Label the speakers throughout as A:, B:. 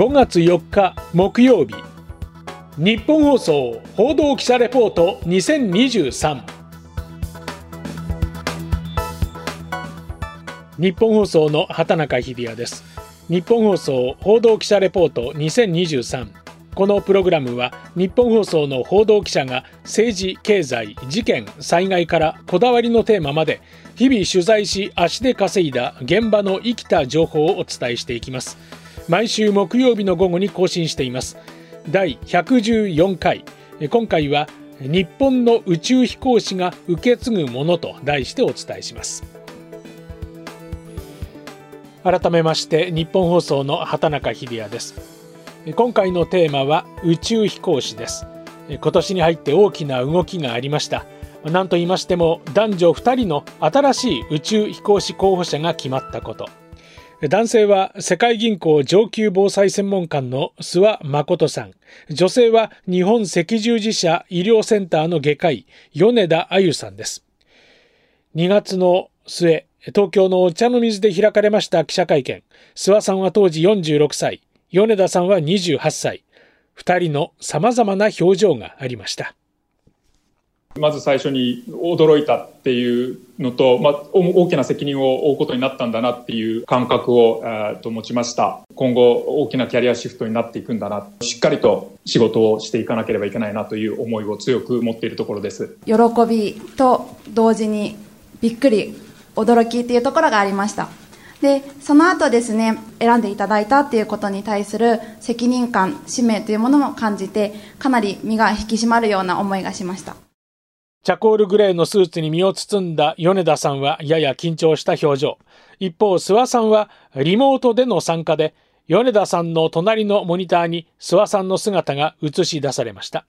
A: 5月4日木曜日。日本放送報道記者レポート2023日本放送の畑中秀也です。日本放送報道記者レポート2023このプログラムは日本放送の報道記者が政治経済事件災害からこだわりのテーマまで日々取材し足で稼いだ現場の生きた情報をお伝えしていきます。毎週木曜日の午後に更新しています。第114回。今回は日本の宇宙飛行士が受け継ぐものと題してお伝えします。改めまして日本放送の畑中秀也です。今回のテーマは宇宙飛行士です。今年に入って大きな動きがありました。何と言いましても男女2人の新しい宇宙飛行士候補者が決まったこと。男性は世界銀行上級防災専門官の諏訪誠さん。女性は日本赤十字社医療センターの外科医、米田あゆさんです。2月の末、東京のお茶の水で開かれました記者会見。諏訪さんは当時46歳、米田さんは28歳。二人の様々な表情がありました。
B: まず最初に驚いたっていうのと、まあ、大きな責任を負うことになったんだなっていう感覚を、えー、と持ちました。今後大きなキャリアシフトになっていくんだな。しっかりと仕事をしていかなければいけないなという思いを強く持っているところです。
C: 喜びと同時にびっくり、驚きっていうところがありました。で、その後ですね、選んでいただいたっていうことに対する責任感、使命というものも感じて、かなり身が引き締まるような思いがしました。
A: チャコールグレーのスーツに身を包んだ米田さんはやや緊張した表情。一方、諏訪さんはリモートでの参加で、米田さんの隣のモニターに諏訪さんの姿が映し出されました。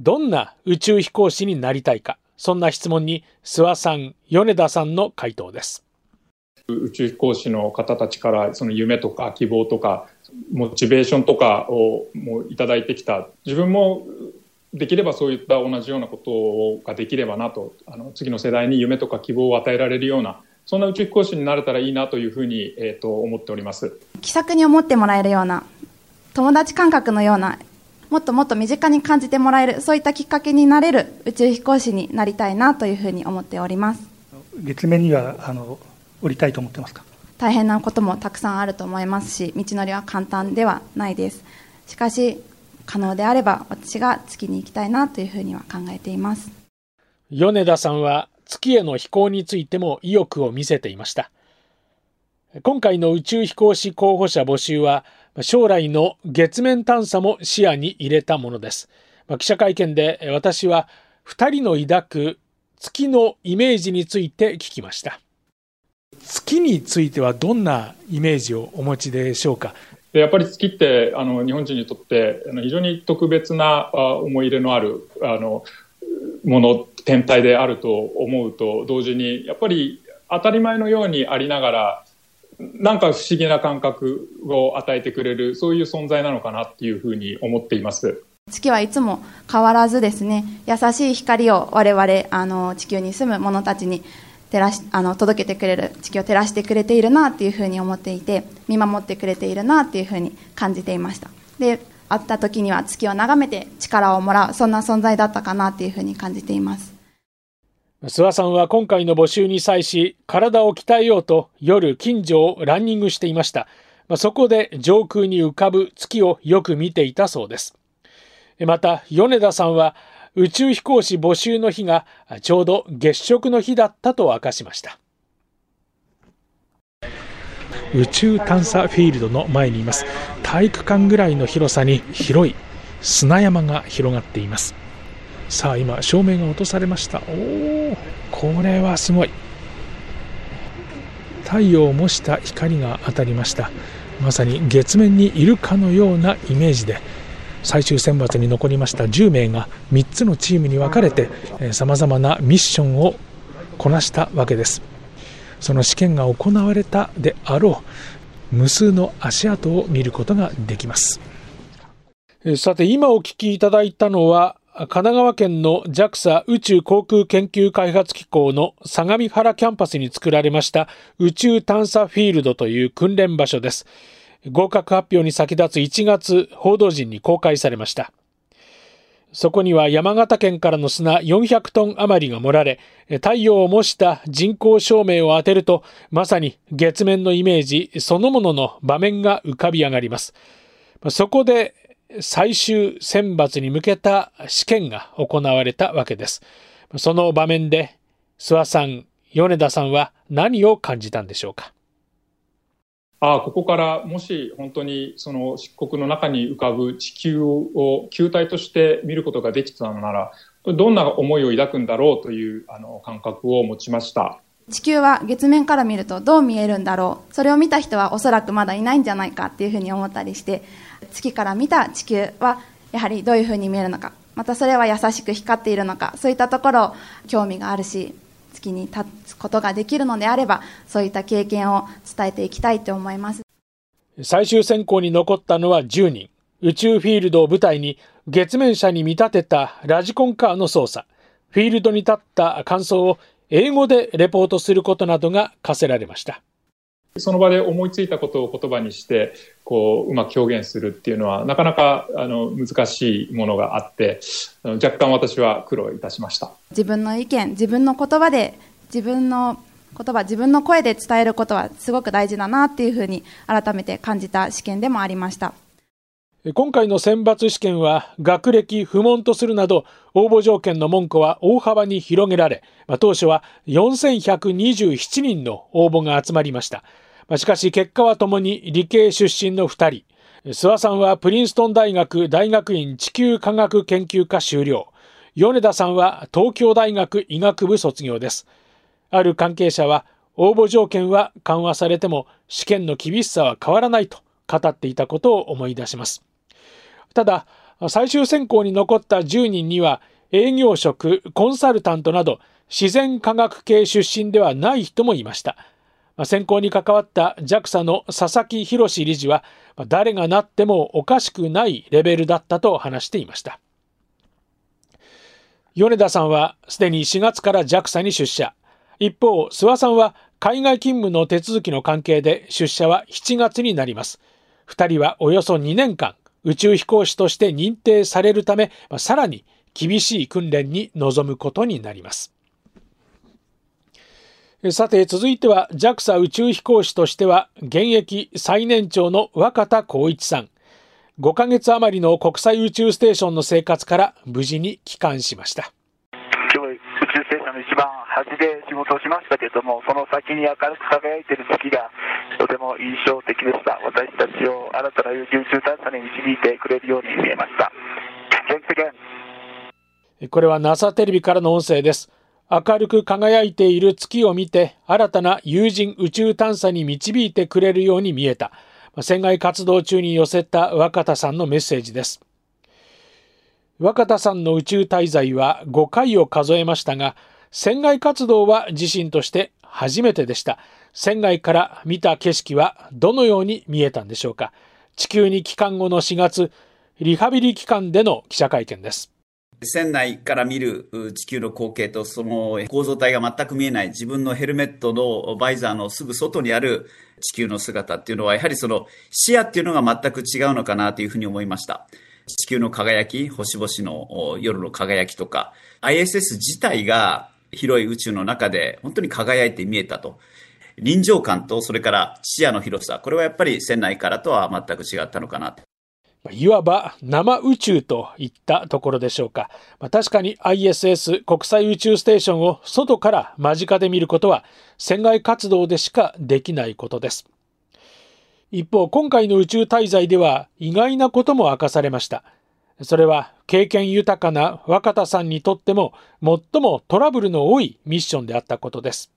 A: どんな宇宙飛行士になりたいか、そんな質問に諏訪さん、米田さんの回答です。
B: 宇宙飛行士の方たちからその夢とか希望とかモチベーションとかをもういただいてきた自分もできればそういった同じようなことができればなとあの次の世代に夢とか希望を与えられるようなそんな宇宙飛行士になれたらいいなというふうに、えーと、思っております。
C: 気さくに思ってもらえるような友達感覚のようなもっともっと身近に感じてもらえるそういったきっかけになれる宇宙飛行士になりたいなというふうに思っております。
D: 月面にはあの降りたいと思ってますか？
C: 大変なこともたくさんあると思いますし道のりは簡単ではないです。しかし可能であれば私が月に行きたいなというふうには考えています。
A: 米田さんは月への飛行についても意欲を見せていました。今回の宇宙飛行士候補者募集は将来の月面探査も視野に入れたものです。記者会見で私は2人の抱く月のイメージについて聞きました。月についてはどんなイメージをお持ちでしょうか？
B: でやっぱり月ってあの日本人にとってあの非常に特別なあ思い入れのあるあのもの天体であると思うと同時にやっぱり当たり前のようにありながらなんか不思議な感覚を与えてくれるそういう存在なのかなっていうふうに思っています。
C: 月はいつも変わらずですね優しい光を我々あの地球に住む者たちに照らしあの届けてくれる地球を照らしてくれているなっていうふうに思っていて見守ってくれているなっていうふうに感じていました。で会った時には月を眺めて力をもらうそんな存在だったかなっていうふうに感じています。
A: 諏訪さんは今回の募集に際し体を鍛えようと夜近所をランニングしていました。そこで上空に浮かぶ月をよく見ていたそうです。また米田さんは宇宙飛行士募集の日がちょうど月食の日だったと明かしました。宇宙探査フィールドの前にいます。体育館ぐらいの広さに広い砂山が広がっています。さあ今照明が落とされました。おおこれはすごい。太陽を模した光が当たりました。まさに月面にいるかのようなイメージで最終選抜に残りました10名が3つのチームに分かれてさまざまなミッションをこなしたわけです。その試験が行われたであろう無数の足跡を見ることができます。さて今お聞きいただいたのは神奈川県の JAXA 宇宙航空研究開発機構の相模原キャンパスに作られました宇宙探査フィールドという訓練場所です。合格発表に先立つ1月報道陣に公開されました。そこには山形県からの砂400トン余りが盛られ、太陽を模した人工照明を当てると、まさに月面のイメージそのものの場面が浮かび上がります。そこで最終選抜に向けた試験が行われたわけです。その場面で、諏訪さん、米田さんは何を感じたんでしょうか？
B: ああ、ここからもし本当にその漆黒の中に浮かぶ地球を球体として見ることができたのなら、どんな思いを抱くんだろうというあの感覚を持ちました。
C: 地球は月面から見るとどう見えるんだろう。それを見た人はおそらくまだいないんじゃないかっていうふうに思ったりして、月から見た地球はやはりどういうふうに見えるのか。またそれは優しく光っているのか。そういったところ興味があるし、月に立つことができるのであればそういった経験を伝えていきたいと思います。
A: 最終選考に残ったのは10人。宇宙フィールドを舞台に月面車に見立てたラジコンカーの操作。フィールドに立った感想を英語でレポートすることなどが課せられました。
B: その場で思いついたことを言葉にしてこううまく表現するっていうのはなかなかあの難しいものがあって若干私は苦労いたしました。
C: 自分の意見自分の言葉で自分の言葉自分の声で伝えることはすごく大事だなっていうふうに改めて感じた試験でもありました。
A: 今回の選抜試験は学歴不問とするなど応募条件の門戸は大幅に広げられ、まあ、当初は4127人の応募が集まりましたましかし結果はともに理系出身の2人。諏訪さんはプリンストン大学大学院地球科学研究科修了。米田さんは東京大学医学部卒業です。ある関係者は応募条件は緩和されても試験の厳しさは変わらないと語っていたことを思い出します。ただ、最終選考に残った10人には営業職、コンサルタントなど自然科学系出身ではない人もいました。選考に関わった JAXA の佐々木博理事は誰がなってもおかしくないレベルだったと話していました。米田さんはすでに4月から JAXA に出社。一方諏訪さんは海外勤務の手続きの関係で出社は7月になります。2人はおよそ2年間宇宙飛行士として認定されるためさらに厳しい訓練に臨むことになります。さて続いては JAXA 宇宙飛行士としては現役最年長の若田光一さん。5ヶ月余りの国際宇宙ステーションの生活から無事に帰還しました。
E: 今日宇宙ステーションの一番端で仕事をしましたけれどもその先に明るく輝いている月がとても印象的でした。私たちを新たな宇宙探査に導いてくれるように見えました。
A: これは NASA テレビからの音声です。明るく輝いている月を見て新たな有人宇宙探査に導いてくれるように見えた。船外活動中に寄せた若田さんのメッセージです。若田さんの宇宙滞在は5回を数えましたが船外活動は自身として初めてでした。船外から見た景色はどのように見えたんでしょうか。地球に帰還後の4月リハビリ期間での記者会見です
F: 船内から見る地球の光景とその構造体が全く見えない自分のヘルメットのバイザーのすぐ外にある地球の姿っていうのはやはりその視野っていうのが全く違うのかなというふうに思いました。地球の輝き、星々の夜の輝きとか、ISS 自体が広い宇宙の中で本当に輝いて見えたと。臨場感とそれから視野の広さ、これはやっぱり船内からとは全く違ったのかなと。
A: いわば生宇宙といったところでしょうか。まあ、確かに ISS 国際宇宙ステーションを外から間近で見ることは船外活動でしかできないことです。一方、今回の宇宙滞在では意外なことも明かされました。それは経験豊かな若田さんにとっても最もトラブルの多いミッションであったことです。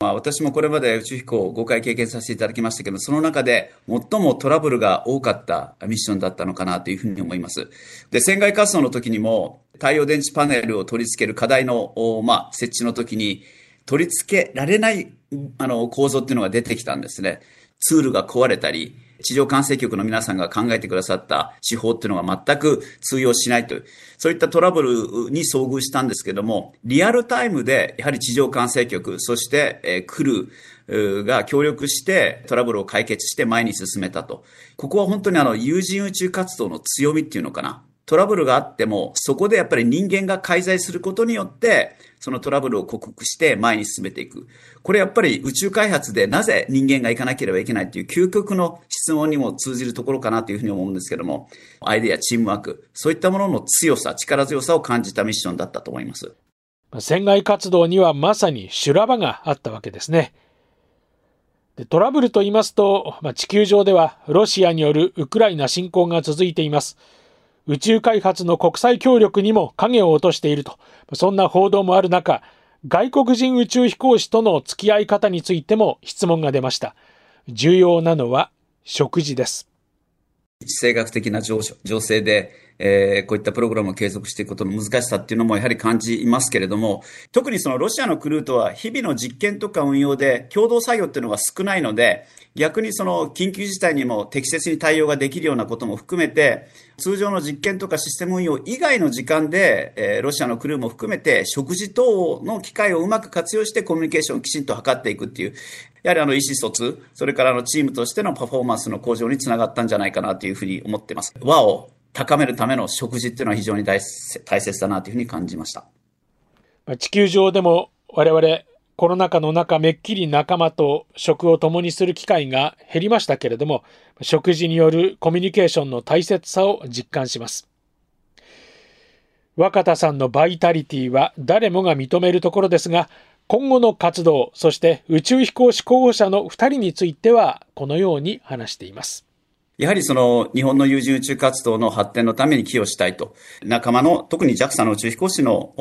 F: まあ、私もこれまで宇宙飛行を5回経験させていただきましたけど、その中で最もトラブルが多かったミッションだったのかなというふうに思います。で、船外活動の時にも、太陽電池パネルを取り付ける課題の、まあ、設置の時に、取り付けられない、あの、構造っていうのが出てきたんですね。ツールが壊れたり、地上管制局の皆さんが考えてくださった手法っていうのが全く通用しないという、そういったトラブルに遭遇したんですけども、リアルタイムでやはり地上管制局、そして、えー、来るが協力してトラブルを解決して前に進めたと。ここは本当にあの有人宇宙活動の強みっていうのかな。トラブルがあっても、そこでやっぱり人間が介在することによって、そのトラブルを克服して前に進めていく。これやっぱり宇宙開発でなぜ人間が行かなければいけないっていう究極の質問にも通じるところかなというふうに思うんですけども、アイデア、チームワーク、そういったものの強さ、力強さを感じたミッションだったと思います。
A: 船外活動にはまさに修羅場があったわけですね。でトラブルと言いますと、まあ、地球上ではロシアによるウクライナ侵攻が続いています。宇宙開発の国際協力にも影を落としていると、そんな報道もある中、外国人宇宙飛行士との付き合い方についても質問が出ました。重要なのは食事です。
F: 地政学的な情情勢で、えー、こういったプログラムを継続していくことの難しさっていうのもやはり感じますけれども、特にそのロシアのクルーとは日々の実験とか運用で共同作業っていうのが少ないので、逆にその緊急事態にも適切に対応ができるようなことも含めて、通常の実験とかシステム運用以外の時間で、えー、ロシアのクルーも含めて食事等の機会をうまく活用してコミュニケーションをきちんと図っていくっていう、やはりあの意思疎通、それからあのチームとしてのパフォーマンスの向上につながったんじゃないかなというふうに思っています。和を高めるための食事っていうのは非常に大切だなというふうに感じました。
A: 地球上でも我々コロナ禍の中めっきり仲間と食を共にする機会が減りましたけれども、食事によるコミュニケーションの大切さを実感します。若田さんのバイタリティは誰もが認めるところですが、今後の活動、そして宇宙飛行士候補者の2人についてはこのように話しています。
F: やはりその日本の有人宇宙活動の発展のために寄与したいと。仲間の、特に JAXA の宇宙飛行士の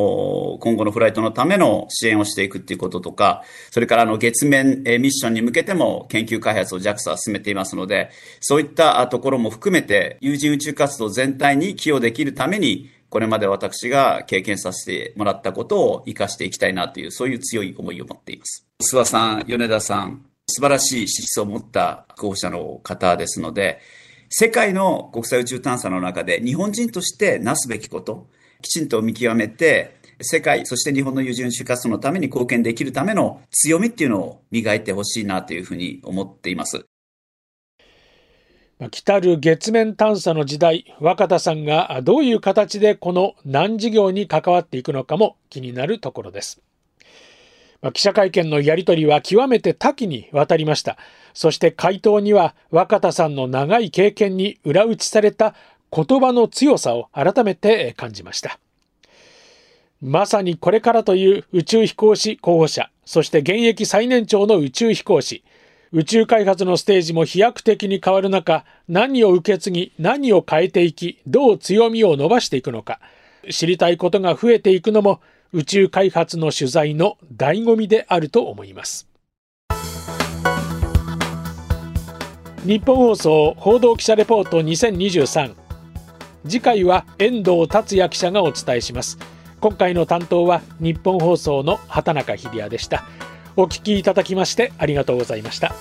F: 今後のフライトのための支援をしていくっていうこととか、それからあの月面ミッションに向けても研究開発を JAXA は進めていますので、そういったところも含めて有人宇宙活動全体に寄与できるために、これまで私が経験させてもらったことを活かしていきたいなという、そういう強い思いを持っています。諏訪さん、米田さん、素晴らしい資質を持った候補者の方ですので、世界の国際宇宙探査の中で日本人としてなすべきこと、きちんと見極めて、世界、そして日本の有人宇宙活動のために貢献できるための強みっていうのを磨いてほしいなというふうに思っています。
A: 来たる月面探査の時代、若田さんがどういう形でこの難事業に関わっていくのかも気になるところです。記者会見のやり取りは極めて多岐にわたりました。そして回答には若田さんの長い経験に裏打ちされた言葉の強さを改めて感じました。まさにこれからという宇宙飛行士候補者、そして現役最年長の宇宙飛行士、宇宙開発のステージも飛躍的に変わる中、何を受け継ぎ、何を変えていき、どう強みを伸ばしていくのか、知りたいことが増えていくのも宇宙開発の取材の醍醐味であると思います。日本放送報道記者レポート2023次回は遠藤達也記者がお伝えします。今回の担当は日本放送の畑中秀也でした。お聞きいただきましてありがとうございました。